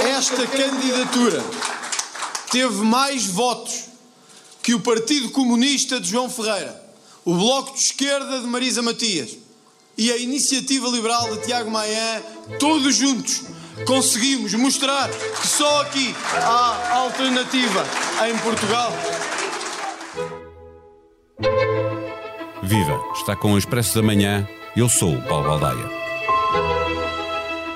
esta candidatura teve mais votos que o Partido Comunista de João Ferreira, o Bloco de Esquerda de Marisa Matias e a Iniciativa Liberal de Tiago Maia, todos juntos, conseguimos mostrar que só aqui há alternativa em Portugal. Viva! Está com o Expresso da Manhã. Eu sou o Paulo Baldaia.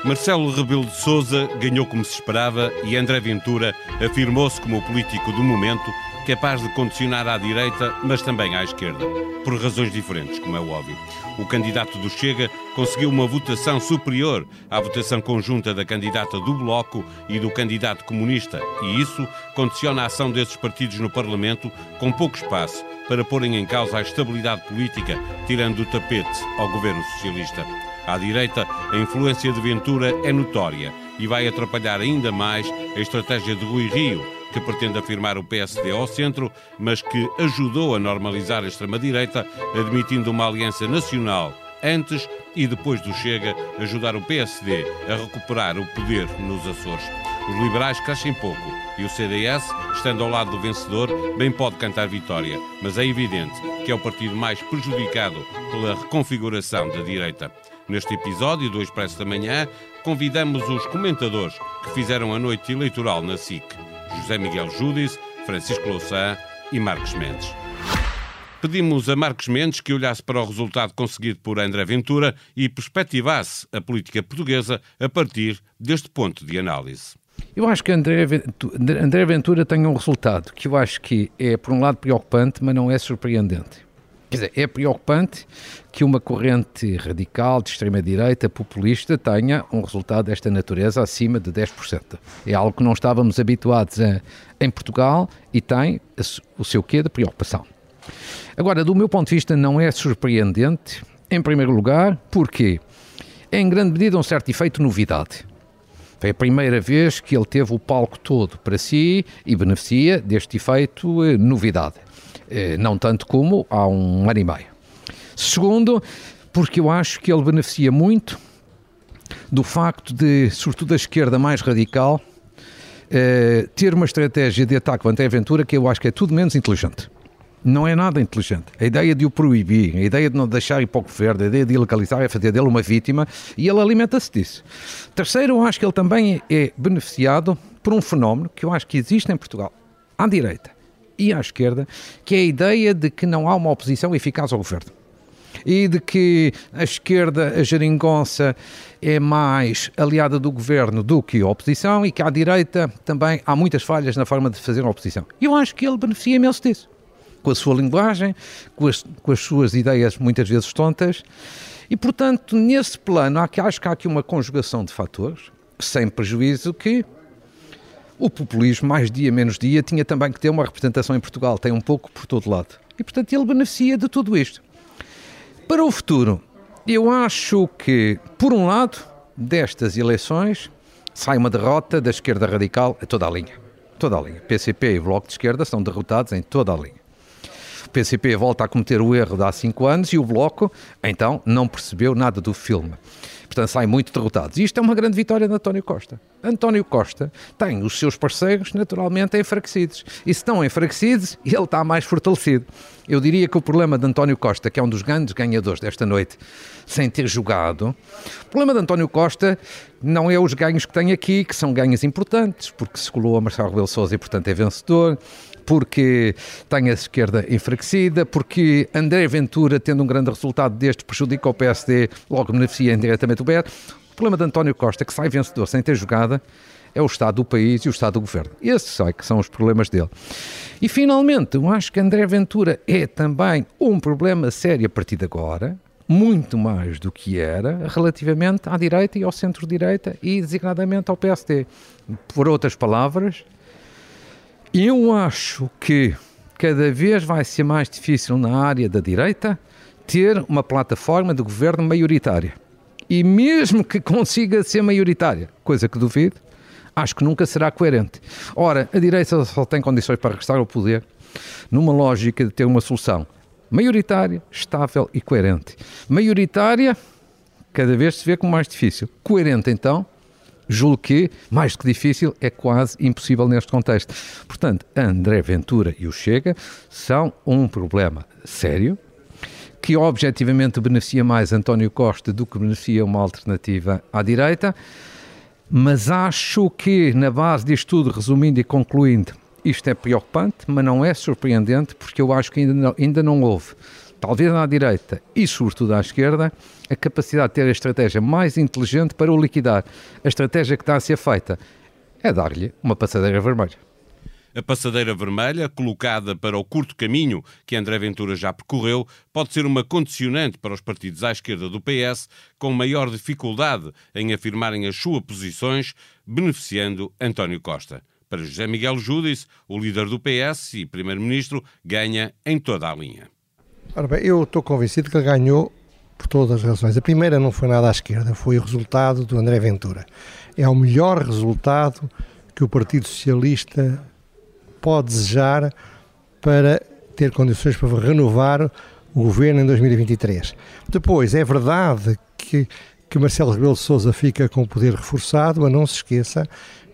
Marcelo Rebelo de Souza ganhou como se esperava e André Ventura afirmou-se como o político do momento capaz de condicionar à direita, mas também à esquerda, por razões diferentes, como é óbvio. O candidato do Chega conseguiu uma votação superior à votação conjunta da candidata do Bloco e do candidato comunista, e isso condiciona a ação desses partidos no Parlamento com pouco espaço para porem em causa a estabilidade política, tirando o tapete ao governo socialista. À direita, a influência de Ventura é notória e vai atrapalhar ainda mais a estratégia de Rui Rio, que pretende afirmar o PSD ao centro, mas que ajudou a normalizar a extrema-direita, admitindo uma aliança nacional antes e depois do Chega, ajudar o PSD a recuperar o poder nos Açores. Os liberais crescem pouco e o CDS, estando ao lado do vencedor, bem pode cantar vitória, mas é evidente que é o partido mais prejudicado pela reconfiguração da direita. Neste episódio do Expresso da Manhã, convidamos os comentadores que fizeram a noite eleitoral na SIC: José Miguel Júdice, Francisco Louçã e Marcos Mendes. Pedimos a Marcos Mendes que olhasse para o resultado conseguido por André Ventura e perspectivasse a política portuguesa a partir deste ponto de análise. Eu acho que André Ventura, André Ventura tem um resultado que eu acho que é, por um lado, preocupante, mas não é surpreendente. Quer dizer, é preocupante que uma corrente radical de extrema-direita populista tenha um resultado desta natureza acima de 10%. É algo que não estávamos habituados a, em Portugal e tem o seu quê de preocupação. Agora, do meu ponto de vista, não é surpreendente, em primeiro lugar, porque é em grande medida um certo efeito novidade. Foi a primeira vez que ele teve o palco todo para si e beneficia deste efeito eh, novidade. Eh, não tanto como há um ano e meio. Segundo, porque eu acho que ele beneficia muito do facto de, sobretudo a esquerda mais radical, eh, ter uma estratégia de ataque contra a aventura que eu acho que é tudo menos inteligente. Não é nada inteligente. A ideia de o proibir, a ideia de não deixar ir para o governo, a ideia de ilegalizar é fazer dele uma vítima e ele alimenta-se disso. Terceiro, eu acho que ele também é beneficiado por um fenómeno que eu acho que existe em Portugal, à direita, e à esquerda, que é a ideia de que não há uma oposição eficaz ao governo. E de que a esquerda, a geringonça, é mais aliada do governo do que a oposição e que à direita também há muitas falhas na forma de fazer a oposição. Eu acho que ele beneficia imenso disso. Com a sua linguagem, com as, com as suas ideias muitas vezes tontas. E, portanto, nesse plano, acho que há aqui uma conjugação de fatores, sem prejuízo que o populismo, mais dia menos dia, tinha também que ter uma representação em Portugal, tem um pouco por todo lado. E, portanto, ele beneficia de tudo isto. Para o futuro, eu acho que, por um lado, destas eleições, sai uma derrota da esquerda radical a toda a linha. Toda a linha. PCP e Bloco de Esquerda são derrotados em toda a linha. O PCP volta a cometer o erro de há cinco anos e o Bloco, então, não percebeu nada do filme. Portanto, saem muito derrotados. E isto é uma grande vitória de António Costa. António Costa tem os seus parceiros naturalmente enfraquecidos. E se estão enfraquecidos, ele está mais fortalecido. Eu diria que o problema de António Costa, que é um dos grandes ganhadores desta noite, sem ter jogado, o problema de António Costa não é os ganhos que tem aqui, que são ganhos importantes, porque se colou a Marcelo Rebelo Sousa e, portanto, é vencedor porque tem a esquerda enfraquecida, porque André Ventura, tendo um grande resultado deste, prejudica o PSD, logo beneficia indiretamente o PS. Problema de António Costa, que sai vencedor sem ter jogada, é o Estado do país e o Estado do governo. Esses é que são os problemas dele. E finalmente, eu acho que André Ventura é também um problema sério a partir de agora, muito mais do que era relativamente à direita e ao centro-direita e designadamente ao PSD. Por outras palavras, eu acho que cada vez vai ser mais difícil na área da direita ter uma plataforma de governo maioritária. E mesmo que consiga ser maioritária, coisa que duvido, acho que nunca será coerente. Ora, a direita só tem condições para regressar ao poder numa lógica de ter uma solução maioritária, estável e coerente. Maioritária, cada vez se vê como mais difícil. Coerente, então, julgo que, mais do que difícil, é quase impossível neste contexto. Portanto, André Ventura e o Chega são um problema sério, que objetivamente beneficia mais António Costa do que beneficia uma alternativa à direita, mas acho que, na base disto tudo, resumindo e concluindo, isto é preocupante, mas não é surpreendente, porque eu acho que ainda não, ainda não houve, talvez à direita e sobretudo à esquerda, a capacidade de ter a estratégia mais inteligente para o liquidar. A estratégia que está a ser feita é dar-lhe uma passadeira vermelha. A passadeira vermelha, colocada para o curto caminho que André Ventura já percorreu, pode ser uma condicionante para os partidos à esquerda do PS, com maior dificuldade em afirmarem as suas posições, beneficiando António Costa. Para José Miguel Júdice, o líder do PS e primeiro-ministro, ganha em toda a linha. Ora bem, eu estou convencido que ele ganhou por todas as razões. A primeira não foi nada à esquerda, foi o resultado do André Ventura. É o melhor resultado que o Partido Socialista pode desejar para ter condições para renovar o governo em 2023. Depois, é verdade que, que Marcelo Rebelo de Sousa fica com o poder reforçado, mas não se esqueça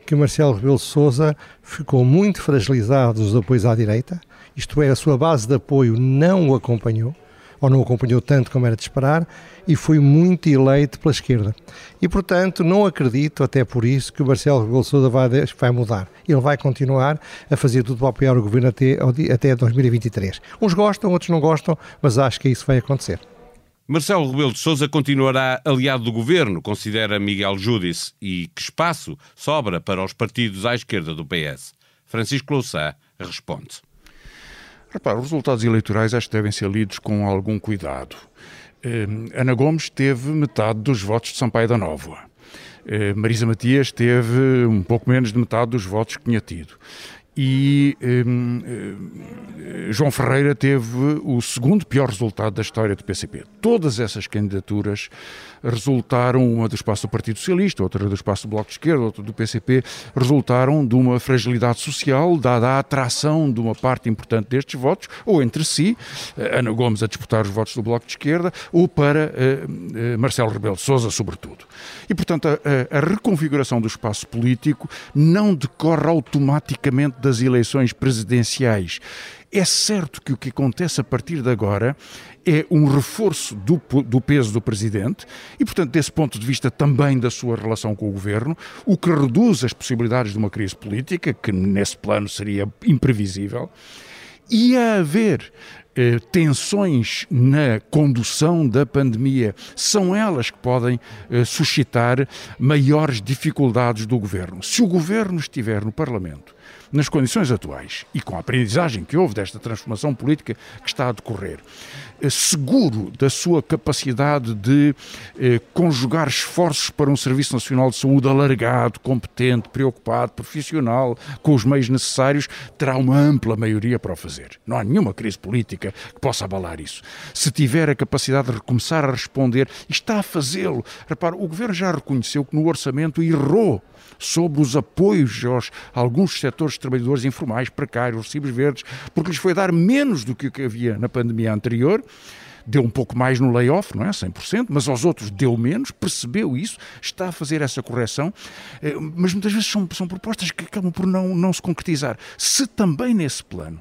que Marcelo Rebelo de Sousa ficou muito fragilizado dos apoios à direita, isto é, a sua base de apoio não o acompanhou, ou não acompanhou tanto como era de esperar, e foi muito eleito pela esquerda. E, portanto, não acredito, até por isso, que o Marcelo Rebelo Sousa vai, vai mudar. Ele vai continuar a fazer tudo para apoiar o governo até, até 2023. Uns gostam, outros não gostam, mas acho que isso vai acontecer. Marcelo Rebelo de Sousa continuará aliado do governo, considera Miguel Júdice, e que espaço sobra para os partidos à esquerda do PS? Francisco Louçã responde. Repara, os resultados eleitorais acho que devem ser lidos com algum cuidado. Eh, Ana Gomes teve metade dos votos de Sampaio da Nova. Eh, Marisa Matias teve um pouco menos de metade dos votos que tinha tido e um, um, João Ferreira teve o segundo pior resultado da história do PCP. Todas essas candidaturas resultaram, uma do espaço do Partido Socialista, outra do espaço do Bloco de Esquerda, outra do PCP, resultaram de uma fragilidade social, dada a atração de uma parte importante destes votos, ou entre si, eh, Ana Gomes a disputar os votos do Bloco de Esquerda, ou para uh, uh, Marcelo Rebelo de Sousa, sobretudo. E, portanto, a, a reconfiguração do espaço político não decorre automaticamente das eleições presidenciais. É certo que o que acontece a partir de agora é um reforço do, do, peso do Presidente e, portanto, desse ponto de vista também da sua relação com o Governo, o que reduz as possibilidades de uma crise política, que nesse plano seria imprevisível, e a haver eh, tensões na condução da pandemia são elas que podem eh, suscitar maiores dificuldades do governo. Se o governo estiver no Parlamento nas condições atuais e com a aprendizagem que houve desta transformação política que está a decorrer, eh, seguro da sua capacidade de eh, conjugar esforços para um Serviço Nacional de Saúde alargado, competente, preocupado, profissional, com os meios necessários, terá uma ampla maioria para o fazer. Não há nenhuma crise política que possa abalar isso. Se tiver a capacidade de recomeçar a responder, está a fazê-lo. Repare, o Governo já reconheceu que no orçamento errou sobre os apoios aos alguns setores de trabalhadores informais, precários, recibos verdes, porque lhes foi dar menos do que o que havia na pandemia anterior deu um pouco mais no layoff, não é? 100%, mas aos outros deu menos, percebeu isso, está a fazer essa correção, eh, mas muitas vezes são, são propostas que acabam por não, não se concretizar. Se também nesse plano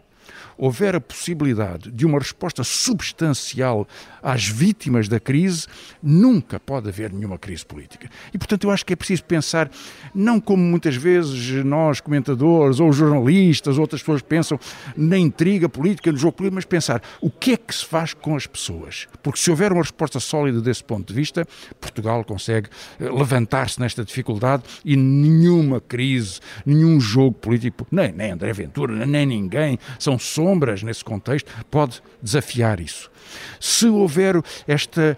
houver a possibilidade de uma resposta substancial às vítimas da crise, nunca pode haver nenhuma crise política. E, portanto, eu acho que é preciso pensar, não como muitas vezes nós, comentadores, ou jornalistas, outras pessoas pensam, na intriga política, no jogo político, mas pensar o que é que se faz com as pessoas. Porque se houver uma resposta sólida desse ponto de vista, Portugal consegue eh, levantar-se nesta dificuldade e nenhuma crise, nenhum jogo político, nem, nem André Ventura, nem ninguém, são sombras nesse contexto, pode desafiar isso. Se houver esta,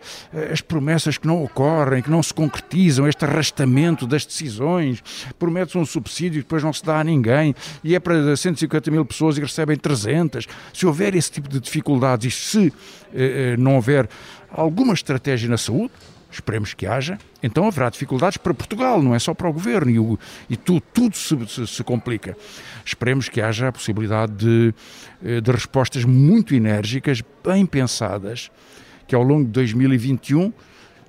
as promessas que não ocorrem, que não se concretizam, este arrastamento das decisões, promete-se um subsídio e depois não se dá a ninguém, e é para 150 mil pessoas e recebem 300. Se houver esse tipo de dificuldades e se eh, eh não houver alguma estratégia na saúde, esperemos que haja, então haverá dificuldades para Portugal, não é só para o governo, e, o, e tu, tudo se, se, se, complica. Esperemos que haja a possibilidade de, eh, de respostas muito enérgicas, bem pensadas, que ao longo de 2021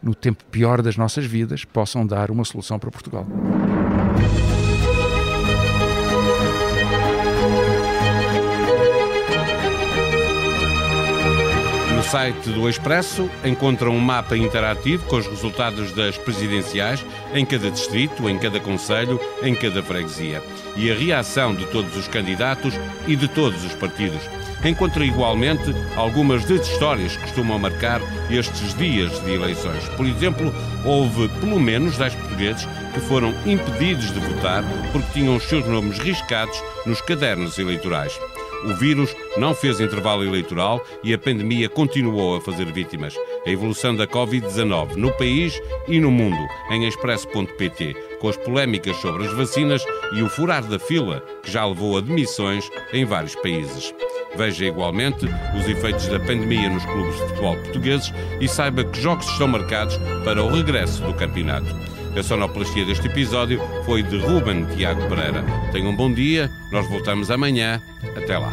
no tempo pior das nossas vidas, possam dar uma solução para Portugal. Site do Expresso encontram um mapa interativo com os resultados das presidenciais em cada distrito, em cada conselho, em cada freguesia e a reação de todos os candidatos e de todos os partidos. Encontra igualmente algumas das histórias que costumam marcar estes dias de eleições. Por exemplo, houve pelo menos 10 portugueses que foram impedidos de votar porque tinham os seus nomes riscados nos cadernos eleitorais. O vírus não fez intervalo eleitoral e a pandemia continuou a fazer vítimas. A evolução da Covid-19 no país e no mundo, em expresso.pt, com as polémicas sobre as vacinas e o furar da fila, que já levou a demissões em vários países. Veja igualmente os efeitos da pandemia nos clubes de futebol portugueses e saiba que jogos estão marcados para o regresso do campeonato. A sonoplastia deste episódio foi de Ruben Tiago Pereira. Tenham um bom dia, nós voltamos amanhã. Até lá.